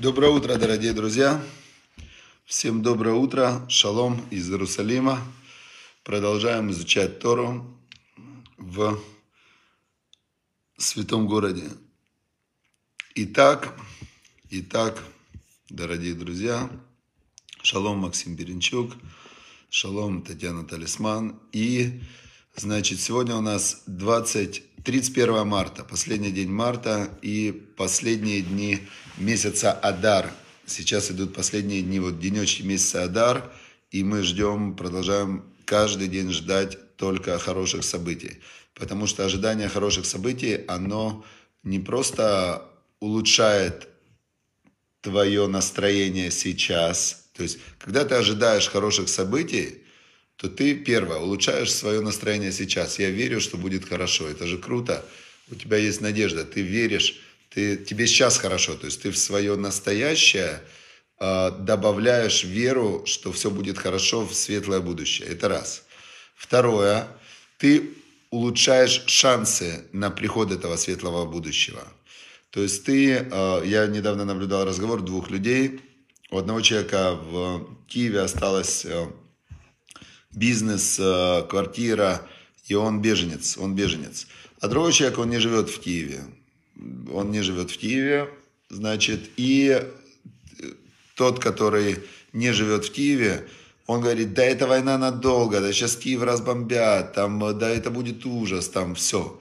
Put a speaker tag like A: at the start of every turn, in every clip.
A: Доброе утро, дорогие друзья. Всем доброе утро. Шалом из Иерусалима. Продолжаем изучать Тору в святом городе. Итак, итак, дорогие друзья, шалом Максим Беренчук, шалом Татьяна Талисман. И, значит, сегодня у нас 20 31 марта, последний день марта и последние дни месяца Адар. Сейчас идут последние дни, вот денечки месяца Адар, и мы ждем, продолжаем каждый день ждать только хороших событий. Потому что ожидание хороших событий, оно не просто улучшает твое настроение сейчас. То есть, когда ты ожидаешь хороших событий, то ты, первое, улучшаешь свое настроение сейчас. Я верю, что будет хорошо. Это же круто. У тебя есть надежда. Ты веришь, ты, тебе сейчас хорошо. То есть ты в свое настоящее э, добавляешь веру, что все будет хорошо в светлое будущее. Это раз. Второе, ты улучшаешь шансы на приход этого светлого будущего. То есть ты, э, я недавно наблюдал разговор двух людей. У одного человека в Киеве осталось э, бизнес, э, квартира, и он беженец, он беженец. А другой человек, он не живет в Киеве. Он не живет в Киеве, значит, и тот, который не живет в Киеве, он говорит, да это война надолго, да сейчас Киев разбомбят, там, да это будет ужас, там все.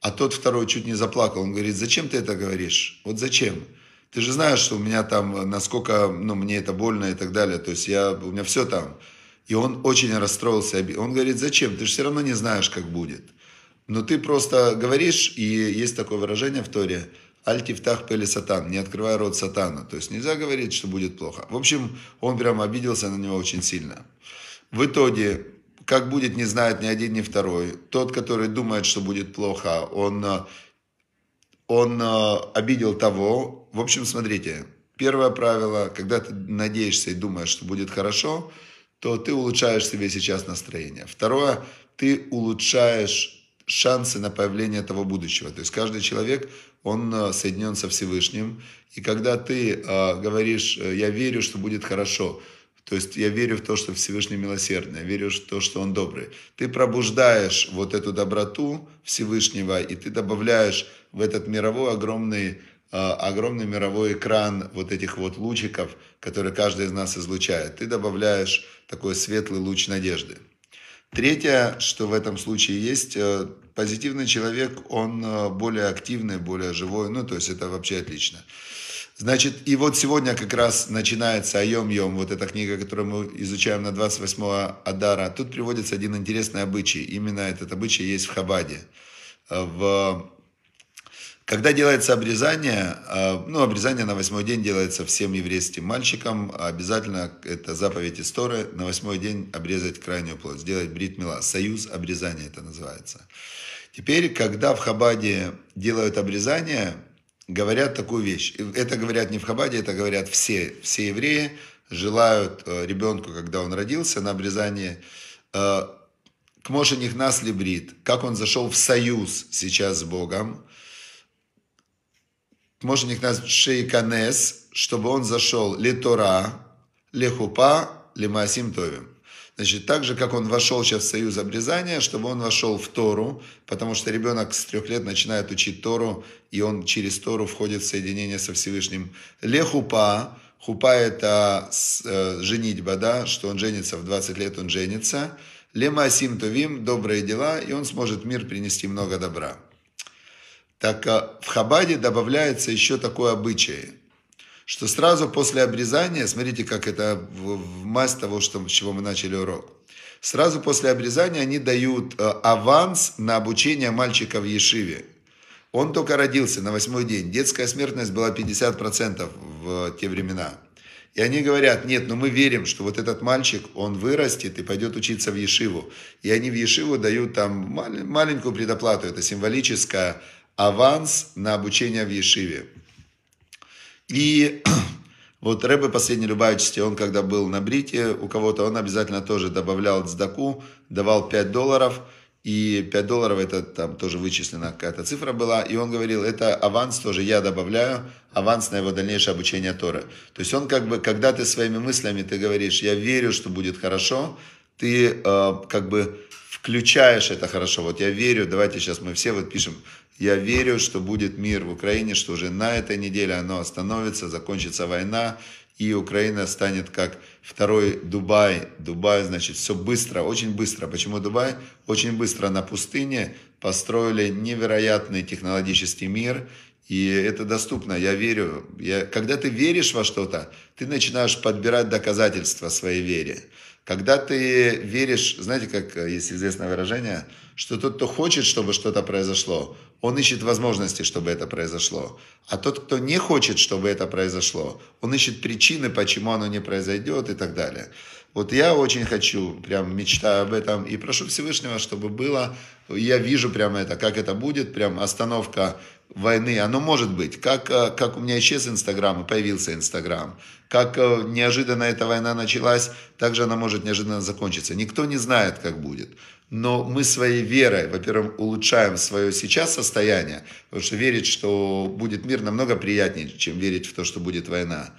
A: А тот второй чуть не заплакал, он говорит, зачем ты это говоришь? Вот зачем? Ты же знаешь, что у меня там, насколько, ну, мне это больно и так далее, то есть я, у меня все там. И он очень расстроился. Он говорит, зачем? Ты же все равно не знаешь, как будет. Но ты просто говоришь, и есть такое выражение в Торе, Альтифтах пели сатан, не открывай рот сатана. То есть нельзя говорить, что будет плохо. В общем, он прям обиделся на него очень сильно. В итоге, как будет, не знает ни один, ни второй. Тот, который думает, что будет плохо, он, он обидел того. В общем, смотрите, первое правило, когда ты надеешься и думаешь, что будет хорошо – то ты улучшаешь себе сейчас настроение. Второе, ты улучшаешь шансы на появление того будущего. То есть каждый человек, он э, соединен со Всевышним. И когда ты э, говоришь, э, я верю, что будет хорошо, то есть я верю в то, что Всевышний милосердный, я верю в то, что Он добрый. Ты пробуждаешь вот эту доброту Всевышнего, и ты добавляешь в этот мировой огромный огромный мировой экран вот этих вот лучиков, которые каждый из нас излучает. Ты добавляешь такой светлый луч надежды. Третье, что в этом случае есть, э, позитивный человек, он э, более активный, более живой, ну, то есть это вообще отлично. Значит, и вот сегодня как раз начинается Айом-Йом, вот эта книга, которую мы изучаем на 28 Адара. Тут приводится один интересный обычай. Именно этот обычай есть в Хабаде. В когда делается обрезание, а, ну, обрезание на восьмой день делается всем еврейским мальчикам, обязательно это заповедь истории, на восьмой день обрезать крайнюю плоть, сделать брит мила, союз обрезания это называется. Теперь, когда в Хабаде делают обрезание, говорят такую вещь. Это говорят не в Хабаде, это говорят все, все евреи, желают э, ребенку, когда он родился, на обрезание э, к Моше Нихнас Либрит, как он зашел в союз сейчас с Богом, их назвать шейканес, чтобы он зашел летора, лехупа, лемасим товим. Значит, так же, как он вошел сейчас в союз обрезания, чтобы он вошел в Тору, потому что ребенок с трех лет начинает учить Тору, и он через Тору входит в соединение со Всевышним. Лехупа, хупа это э, женитьба, да, что он женится, в 20 лет он женится. Лемасим товим, добрые дела, и он сможет мир принести много добра. Так а, в Хабаде добавляется еще такой обычай, что сразу после обрезания, смотрите, как это в мазь того, что, с чего мы начали урок, сразу после обрезания они дают э, аванс на обучение мальчика в Ешиве. Он только родился на восьмой день. Детская смертность была 50% в те времена. И они говорят, нет, но мы верим, что вот этот мальчик, он вырастет и пойдет учиться в Ешиву. И они в Ешиву дают там маленькую предоплату, это символическая аванс на обучение в Ешиве. И вот Рэбе последний Любавичский, он когда был на Брите у кого-то, он обязательно тоже добавлял цдаку, давал 5 долларов, и 5 долларов это там тоже вычислена какая-то цифра была, и он говорил, это аванс тоже я добавляю, аванс на его дальнейшее обучение Торы. То есть он как бы, когда ты своими мыслями, ты говоришь, я верю, что будет хорошо, ты э, как бы включаешь это хорошо. Вот я верю, давайте сейчас мы все вот пишем, я верю, что будет мир в Украине, что уже на этой неделе оно остановится, закончится война, и Украина станет как второй Дубай. Дубай, значит, все быстро, очень быстро. Почему Дубай? Очень быстро на пустыне построили невероятный технологический мир, и это доступно, я верю. Я, когда ты веришь во что-то, ты начинаешь подбирать доказательства своей вере. Когда ты веришь, знаете, как есть известное выражение, что тот, кто хочет, чтобы что-то произошло, он ищет возможности, чтобы это произошло. А тот, кто не хочет, чтобы это произошло, он ищет причины, почему оно не произойдет и так далее. Вот я очень хочу, прям мечтаю об этом и прошу Всевышнего, чтобы было. Я вижу прямо это, как это будет, прям остановка войны, оно может быть. Как, э, как у меня исчез Инстаграм и появился Инстаграм. Как э, неожиданно эта война началась, так же она может неожиданно закончиться. Никто не знает, как будет. Но мы своей верой, во-первых, улучшаем свое сейчас состояние, потому что верить, что будет мир, намного приятнее, чем верить в то, что будет война.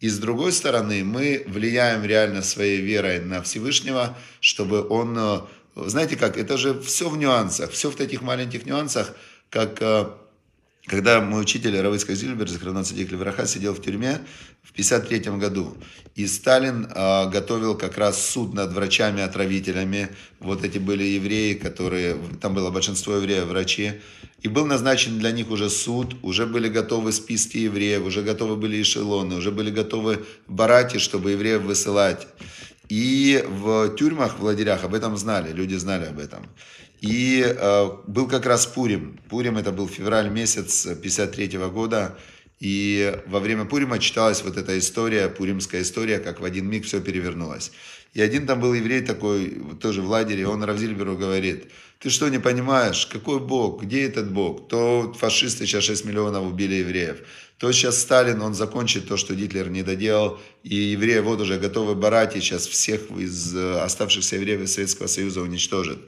A: И с другой стороны, мы влияем реально своей верой на Всевышнего, чтобы он... Э, знаете как, это же все в нюансах, все в таких маленьких нюансах, как когда мой учитель Равыцкак Зильбер, Захарна Цадик Левраха, сидел в тюрьме в 1953 году. И Сталин э, готовил как раз суд над врачами-отравителями. Вот эти были евреи, которые... Там было большинство евреев, врачи. И был назначен для них уже суд, уже были готовы списки евреев, уже готовы были эшелоны, уже были готовы барати, чтобы евреев высылать. И в тюрьмах, в лагерях об этом знали, люди знали об этом. И э, был как раз Пурим. Пурим это был февраль месяц 53 года. И во время Пурима читалась вот эта история, пуримская история, как в один миг все перевернулось. И один там был еврей такой, тоже в лагере, он Равзильберу говорит, ты что, не понимаешь, какой Бог, где этот Бог? То фашисты сейчас 6 миллионов убили евреев, то сейчас Сталин, он закончит то, что Гитлер не доделал, и евреи вот уже готовы барать, и сейчас всех из э, оставшихся евреев Советского Союза уничтожит.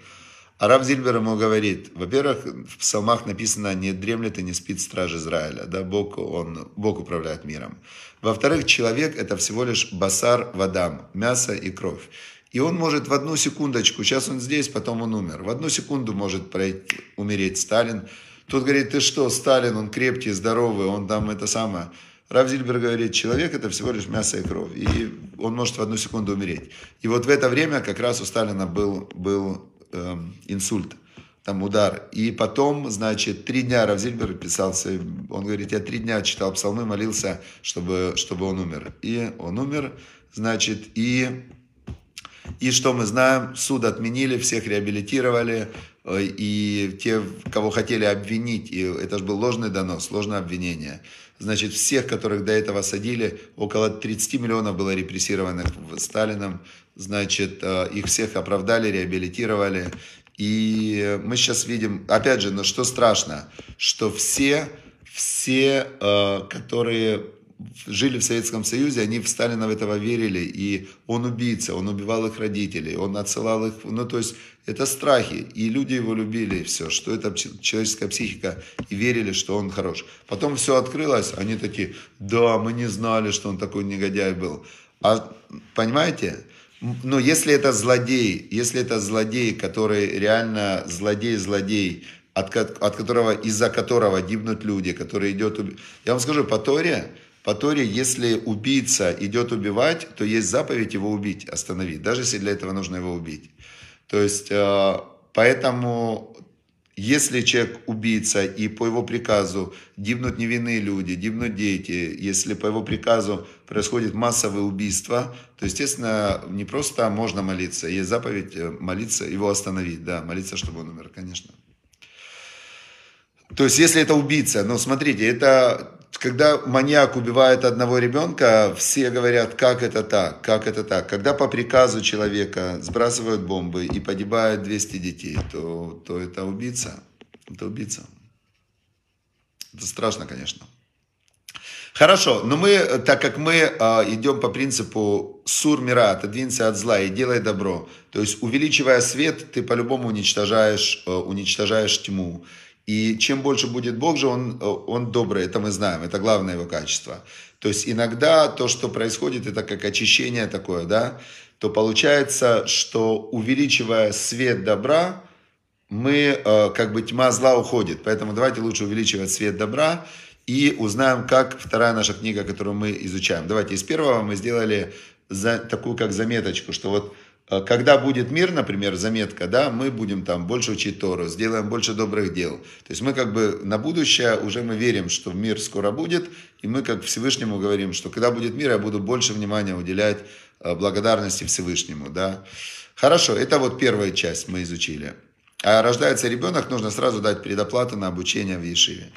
A: А Рав Зильбер ему говорит, во-первых, в псалмах написано, не дремлет и не спит страж Израиля, да, Бог, он, Бог управляет миром. Во-вторых, человек это всего лишь басар вадам, мясо и кровь. И он может в одну секундочку, сейчас он здесь, потом он умер, в одну секунду может пройти, умереть Сталин. Тут говорит, ты что, Сталин, он крепкий, здоровый, он там это самое. Рав Зильбер говорит, человек это всего лишь мясо и кровь, и он может в одну секунду умереть. И вот в это время как раз у Сталина был, был э, инсульт, там удар. И потом, значит, три дня Равзильбер писался, он говорит, я три дня читал псалмы, молился, чтобы, чтобы он умер. И он умер, значит, и, и что мы знаем, суд отменили, всех реабилитировали, э, и те, кого хотели обвинить, и это же был ложный донос, ложное обвинение. Значит, всех, которых до этого садили, около 30 миллионов было репрессированных Сталином, значит, э, их всех оправдали, реабилитировали. И мы сейчас видим, опять же, но что страшно, что все, все, э, которые жили в Советском Союзе, они в Сталина в этого верили, и он убийца, он убивал их родителей, он отсылал их, ну то есть это страхи, и люди его любили, все, что это человеческая психика, и верили, что он хорош. Потом все открылось, они такие, да, мы не знали, что он такой негодяй был. А понимаете, но если это злодей, если это злодей, который реально злодей-злодей, от, от которого, из-за которого гибнут люди, который идет... Я вам скажу, по Торе, по Торе, если убийца идет убивать, то есть заповедь его убить, остановить, даже если для этого нужно его убить. То есть, э, поэтому если человек убийца, и по его приказу гибнут невинные люди, гибнут дети, если по его приказу происходит массовое убийство, то, естественно, не просто можно молиться, есть заповедь э, молиться, его остановить, да, молиться, чтобы он умер, конечно. То есть, если это убийца, ну, смотрите, это когда маньяк убивает одного ребенка, все говорят, как это так, как это так. Когда по приказу человека сбрасывают бомбы и погибает 200 детей, то, то это убийца. Это убийца. Это страшно, конечно. Хорошо, но мы, так как мы э, идем по принципу сур мира, отодвинься от зла и делай добро, то есть увеличивая свет, ты по-любому уничтожаешь, э, уничтожаешь тьму. И чем больше будет Бог же, он, он добрый, это мы знаем, это главное его качество. То есть иногда то, что происходит, это как очищение такое, да, то получается, что увеличивая свет добра, мы, э, как бы тьма зла уходит. Поэтому давайте лучше увеличивать свет добра и узнаем, как вторая наша книга, которую мы изучаем. Давайте из первого мы сделали за, такую как заметочку, что вот Э, когда будет мир, например, заметка, да, мы будем там больше учить Тору, сделаем больше добрых дел. То есть мы как бы на будущее уже мы верим, что мир скоро будет, и мы как Всевышнему говорим, что когда будет мир, я буду больше внимания уделять э, благодарности Всевышнему, да. Хорошо, это вот первая часть мы изучили. А рождается ребенок, нужно сразу дать предоплату на обучение в Ешиве.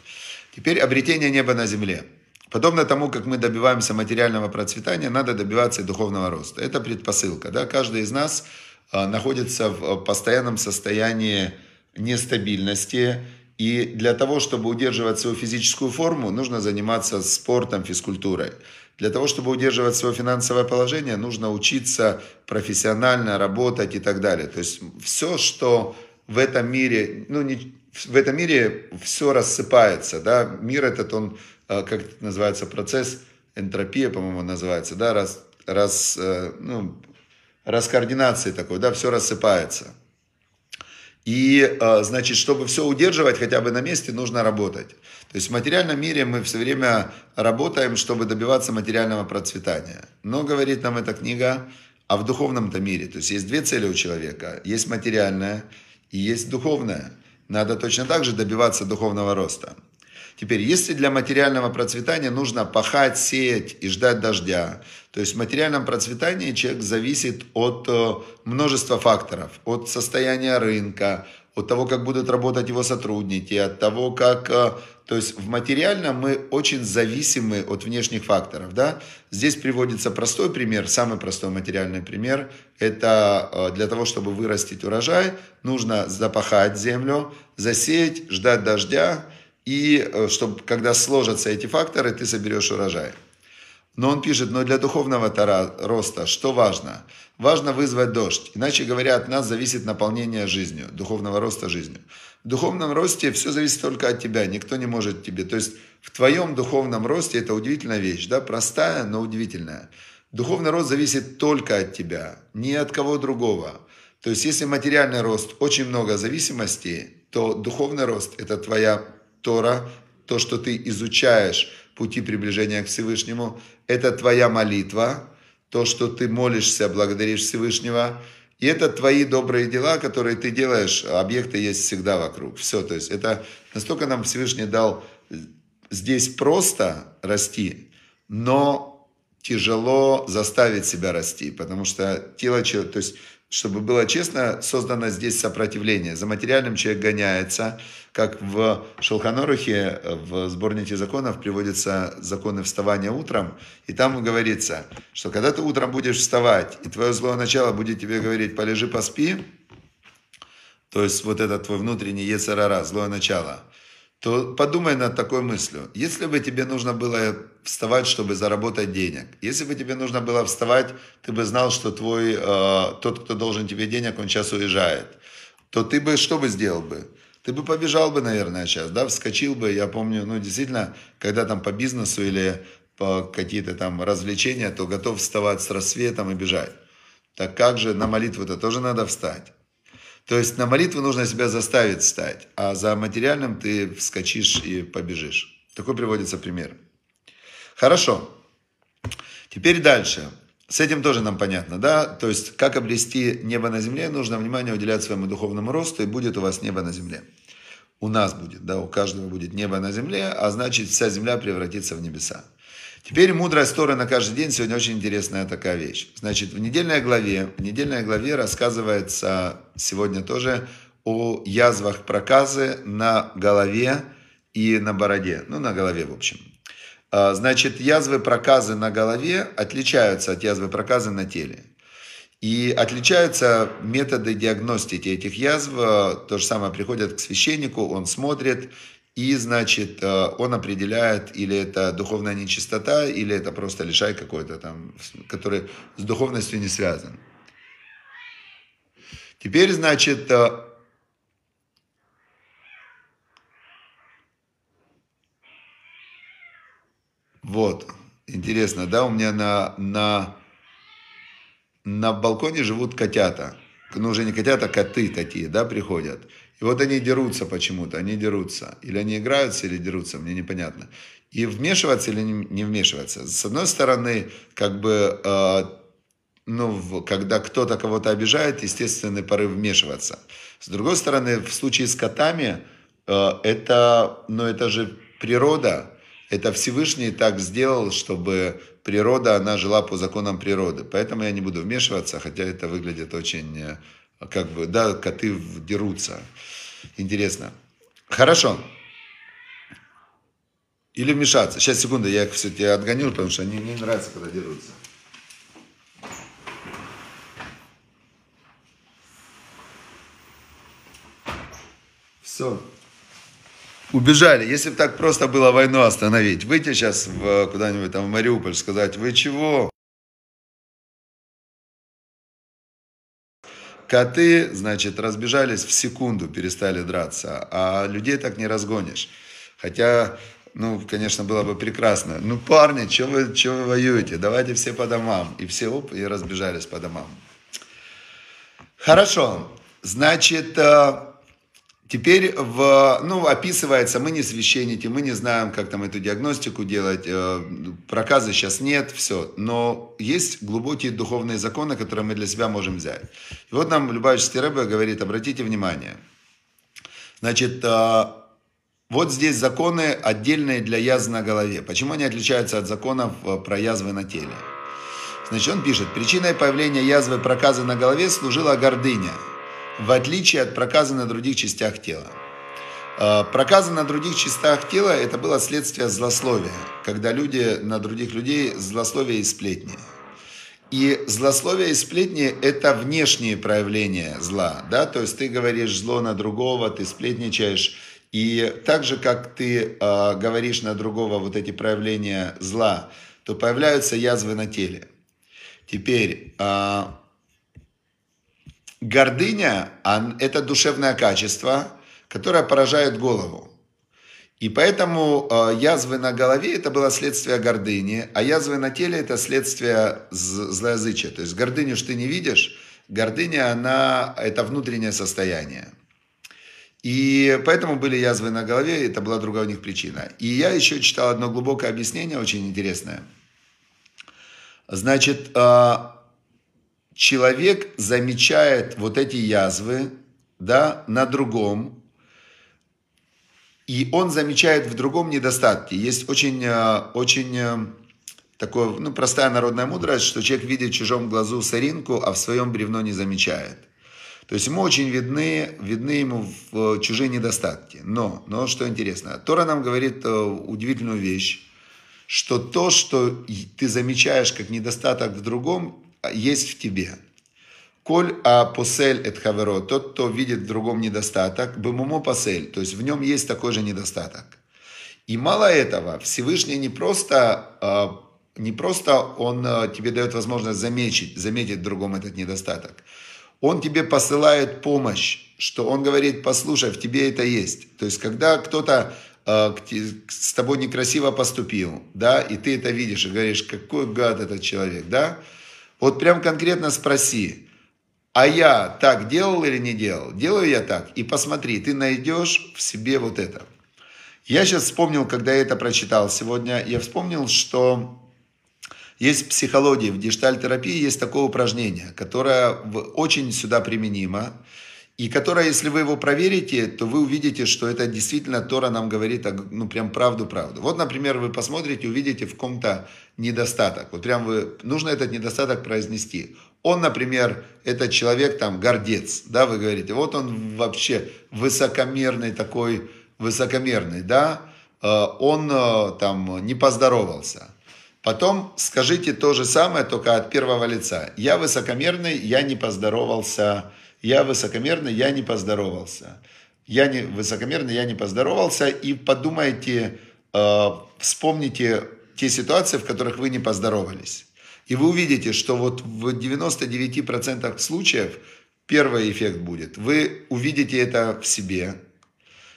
A: Теперь обретение неба на земле. Подобно тому, как мы добиваемся материального процветания, надо добиваться и духовного роста. Это предпосылка. Да? Каждый из нас а, находится в постоянном состоянии нестабильности. И для того, чтобы удерживать свою физическую форму, нужно заниматься спортом, физкультурой. Для того, чтобы удерживать свое финансовое положение, нужно учиться профессионально работать и так далее. То есть все, что в этом мире, ну, не, в этом мире все рассыпается. Да? Мир этот, он как это называется, процесс, энтропия, по-моему, называется, да, раз, раз, э, ну, раскоординации такой, да, все рассыпается. И, э, значит, чтобы все удерживать хотя бы на месте, нужно работать. То есть в материальном мире мы все время работаем, чтобы добиваться материального процветания. Но, говорит нам эта книга, а в духовном-то мире, то есть есть две цели у человека. Есть материальная и есть духовная. Надо точно так же добиваться духовного роста. Теперь, если для материального процветания нужно пахать, сеять и ждать дождя, то есть в материальном процветании человек зависит от э, множества факторов, от состояния рынка, от того, как будут работать его сотрудники, от того, как... Э, то есть в материальном мы очень зависимы от внешних факторов. Да? Здесь приводится простой пример, самый простой материальный пример. Это э, для того, чтобы вырастить урожай, нужно запахать землю, засеять, ждать дождя, и э, чтобы, когда сложатся эти факторы, ты соберешь урожай. Но он пишет, но для духовного тара, роста что важно? Важно вызвать дождь. Иначе говоря, от нас зависит наполнение жизнью, духовного роста жизнью. В духовном росте все зависит только от тебя, никто не может тебе. То есть в твоем духовном росте это удивительная вещь, да, простая, но удивительная. Духовный рост зависит только от тебя, не от кого другого. То есть если материальный рост очень много зависимостей, то духовный рост это твоя Тора, то, что ты изучаешь пути приближения к Всевышнему, это твоя молитва, то, что ты молишься, благодаришь Всевышнего, и это твои добрые дела, которые ты делаешь, объекты есть всегда вокруг. Все, то есть это настолько нам Всевышний дал здесь просто расти, но тяжело заставить себя расти, потому что тело, то есть чтобы было честно, создано здесь сопротивление. За материальным человек гоняется, как в Шелханорухе, в сборнике законов приводятся законы вставания утром, и там говорится, что когда ты утром будешь вставать, и твое злое начало будет тебе говорить, полежи, поспи, то есть вот это твой внутренний ецарара, злое начало, то подумай над такой мыслью. Если бы тебе нужно было вставать, чтобы заработать денег, если бы тебе нужно было вставать, ты бы знал, что твой, э, тот, кто должен тебе денег, он сейчас уезжает, то ты бы что бы сделал бы? Ты бы побежал бы, наверное, сейчас, да, вскочил бы. Я помню, ну, действительно, когда там по бизнесу или по какие-то там развлечения, то готов вставать с рассветом и бежать. Так как же на молитву-то тоже надо встать? То есть на молитву нужно себя заставить встать, а за материальным ты вскочишь и побежишь. Такой приводится пример. Хорошо. Теперь дальше. С этим тоже нам понятно, да? То есть, как обрести небо на земле, нужно внимание уделять своему духовному росту, и будет у вас небо на земле. У нас будет, да, у каждого будет небо на земле, а значит, вся земля превратится в небеса. Теперь мудрость Торы на каждый день сегодня очень интересная такая вещь. Значит, в недельной главе, в недельной главе рассказывается сегодня тоже о язвах проказы на голове и на бороде. Ну, на голове, в общем. А, значит, язвы проказы на голове отличаются от язвы проказы на теле. И отличаются методы диагностики этих язв. То же самое приходят к священнику, он смотрит, и, значит, э, он определяет, или это духовная нечистота, или это просто лишай какой-то там, который с духовностью не связан. Теперь, значит, э, вот, интересно, да, у меня на, на, на балконе живут котята. Ну, уже не котята, а коты такие, да, приходят. И вот они дерутся почему-то, они дерутся. Или они играются, или дерутся, мне непонятно. И вмешиваться или не вмешиваться. С одной стороны, как бы, э, ну, когда кто-то кого-то обижает, естественный порыв вмешиваться. С другой стороны, в случае с котами, э, это, ну, это же природа. Это Всевышний так сделал, чтобы природа, она жила по законам природы. Поэтому я не буду вмешиваться, хотя это выглядит очень э, как бы, да, коты дерутся. Интересно. Хорошо. Или вмешаться. Сейчас, секунду, я их все-таки отгоню, потому что они не нравятся, когда дерутся. Все. Убежали. Если бы так просто было войну остановить, выйти сейчас куда-нибудь там в Мариуполь, сказать, вы чего? Коты, значит, разбежались в секунду, перестали драться, а людей так не разгонишь. Хотя, ну, конечно, было бы прекрасно. Ну, парни, что вы, что вы воюете? Давайте все по домам. И все, оп, и разбежались по домам. Хорошо. Значит, э, Теперь в, ну, описывается, мы не священники, мы не знаем, как там эту диагностику делать, э, проказа сейчас нет, все. Но есть глубокие духовные законы, которые мы для себя можем взять. И вот нам Любавичский Рэбе говорит, обратите внимание. Значит, э, вот здесь законы отдельные для язв на голове. Почему они отличаются от законов э, про язвы на теле? Значит, он пишет, причиной появления язвы проказа на голове служила гордыня – в отличие от проказа на других частях тела. А, проказы на других частях тела – это было следствие злословия, когда люди на других людей злословие и сплетни. И злословие и сплетни – это внешние проявления зла, да, то есть ты говоришь зло на другого, ты сплетничаешь, и так же, как ты э, говоришь на другого вот эти проявления зла, то появляются язвы на теле. Теперь, э, Гордыня – это душевное качество, которое поражает голову. И поэтому э, язвы на голове – это было следствие гордыни, а язвы на теле – это следствие злоязычия. То есть гордыню что ты не видишь, гордыня, она – это внутреннее состояние. И поэтому были язвы на голове, это была другая у них причина. И я еще читал одно глубокое объяснение, очень интересное. Значит, э, человек замечает вот эти язвы да, на другом, и он замечает в другом недостатки. Есть очень, э, очень э, такое, ну, простая народная мудрость, что человек видит в чужом глазу соринку, а в своем бревно не замечает. То есть ему очень видны, видны ему чужие недостатки. Но, но что интересно, Тора нам говорит э, удивительную вещь, что то, что ты замечаешь как недостаток в другом, есть в тебе. Коль а посель эт хаверо, тот, кто видит в другом недостаток, бымумо посель, то есть в нем есть такой же недостаток. И мало этого, Всевышний не просто, а, не просто он а, тебе дает возможность заметить, заметить в другом этот недостаток. Он тебе посылает помощь, что он говорит, послушай, в тебе это есть. То есть, когда кто-то а, с тобой некрасиво поступил, да, и ты это видишь и говоришь, какой гад этот человек, да, вот прям конкретно спроси, а я так делал или не делал? Делаю я так. И посмотри, ты найдешь в себе вот это. Я сейчас вспомнил, когда я это прочитал сегодня, я вспомнил, что есть в психологии, в диштальтерапии есть такое упражнение, которое очень сюда применимо. И которое, если вы его проверите, то вы увидите, что это действительно Тора нам говорит, ну, прям правду-правду. Вот, например, вы посмотрите, увидите в ком-то недостаток. Вот прям вы, нужно этот недостаток произнести. Он, например, этот человек там гордец, да, вы говорите, вот он вообще высокомерный такой, высокомерный, да, э, он э, там не поздоровался. Потом скажите то же самое, только от первого лица. Я высокомерный, я не поздоровался я высокомерный, я не поздоровался. я не высокомерный, я не поздоровался, и подумайте, э, вспомните те ситуации, в которых вы не поздоровались. И вы увидите, что вот в 99% случаев первый эффект будет. Вы увидите это в себе,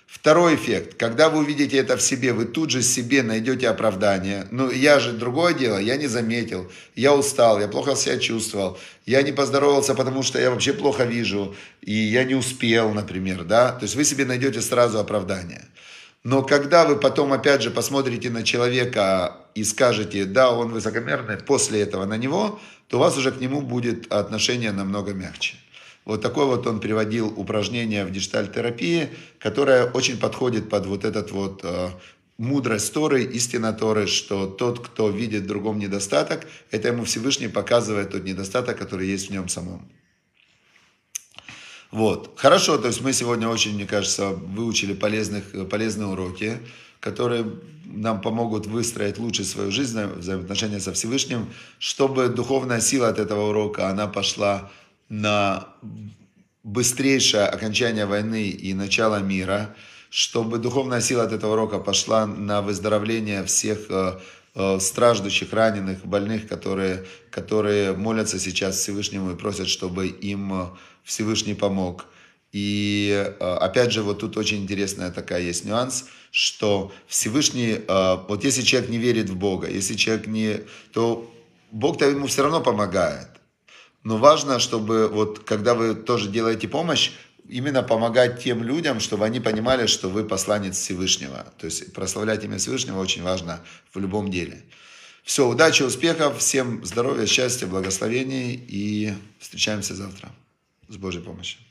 A: Второй эффект. Когда вы увидите это в себе, вы тут же себе найдете оправдание. Ну, я же другое дело, я не заметил, я устал, я плохо себя чувствовал, я не поздоровался, потому что я вообще плохо вижу, и я не успел, например, да. То есть вы себе найдете сразу оправдание. Но когда вы потом опять же посмотрите на человека и скажете, да, он высокомерный, после этого на него, то у вас уже к нему будет отношение намного мягче. Вот такое вот он приводил упражнение в диджиталь-терапии, которое очень подходит под вот этот вот э, мудрость Торы, истина Торы, что тот, кто видит в другом недостаток, это ему Всевышний показывает тот недостаток, который есть в нем самом. Вот. Хорошо, то есть мы сегодня очень, мне кажется, выучили полезных, полезные уроки, которые нам помогут выстроить лучше свою жизнь, взаимоотношения со Всевышним, чтобы духовная сила от этого урока, она пошла на быстрейшее окончание войны и начало мира, чтобы духовная сила от этого рока пошла на выздоровление всех э, э, страждущих, раненых, больных, которые, которые молятся сейчас Всевышнему и просят, чтобы им э, Всевышний помог. И опять же, вот тут очень интересная такая есть нюанс, что Всевышний, вот если человек не верит в Бога, если человек не, то Бог-то ему все равно помогает. Но важно, чтобы вот когда вы тоже делаете помощь, именно помогать тем людям, чтобы они понимали, что вы посланец Всевышнего. То есть прославлять имя Всевышнего очень важно в любом деле. Все, удачи, успехов, всем здоровья, счастья, благословений и встречаемся завтра с Божьей помощью.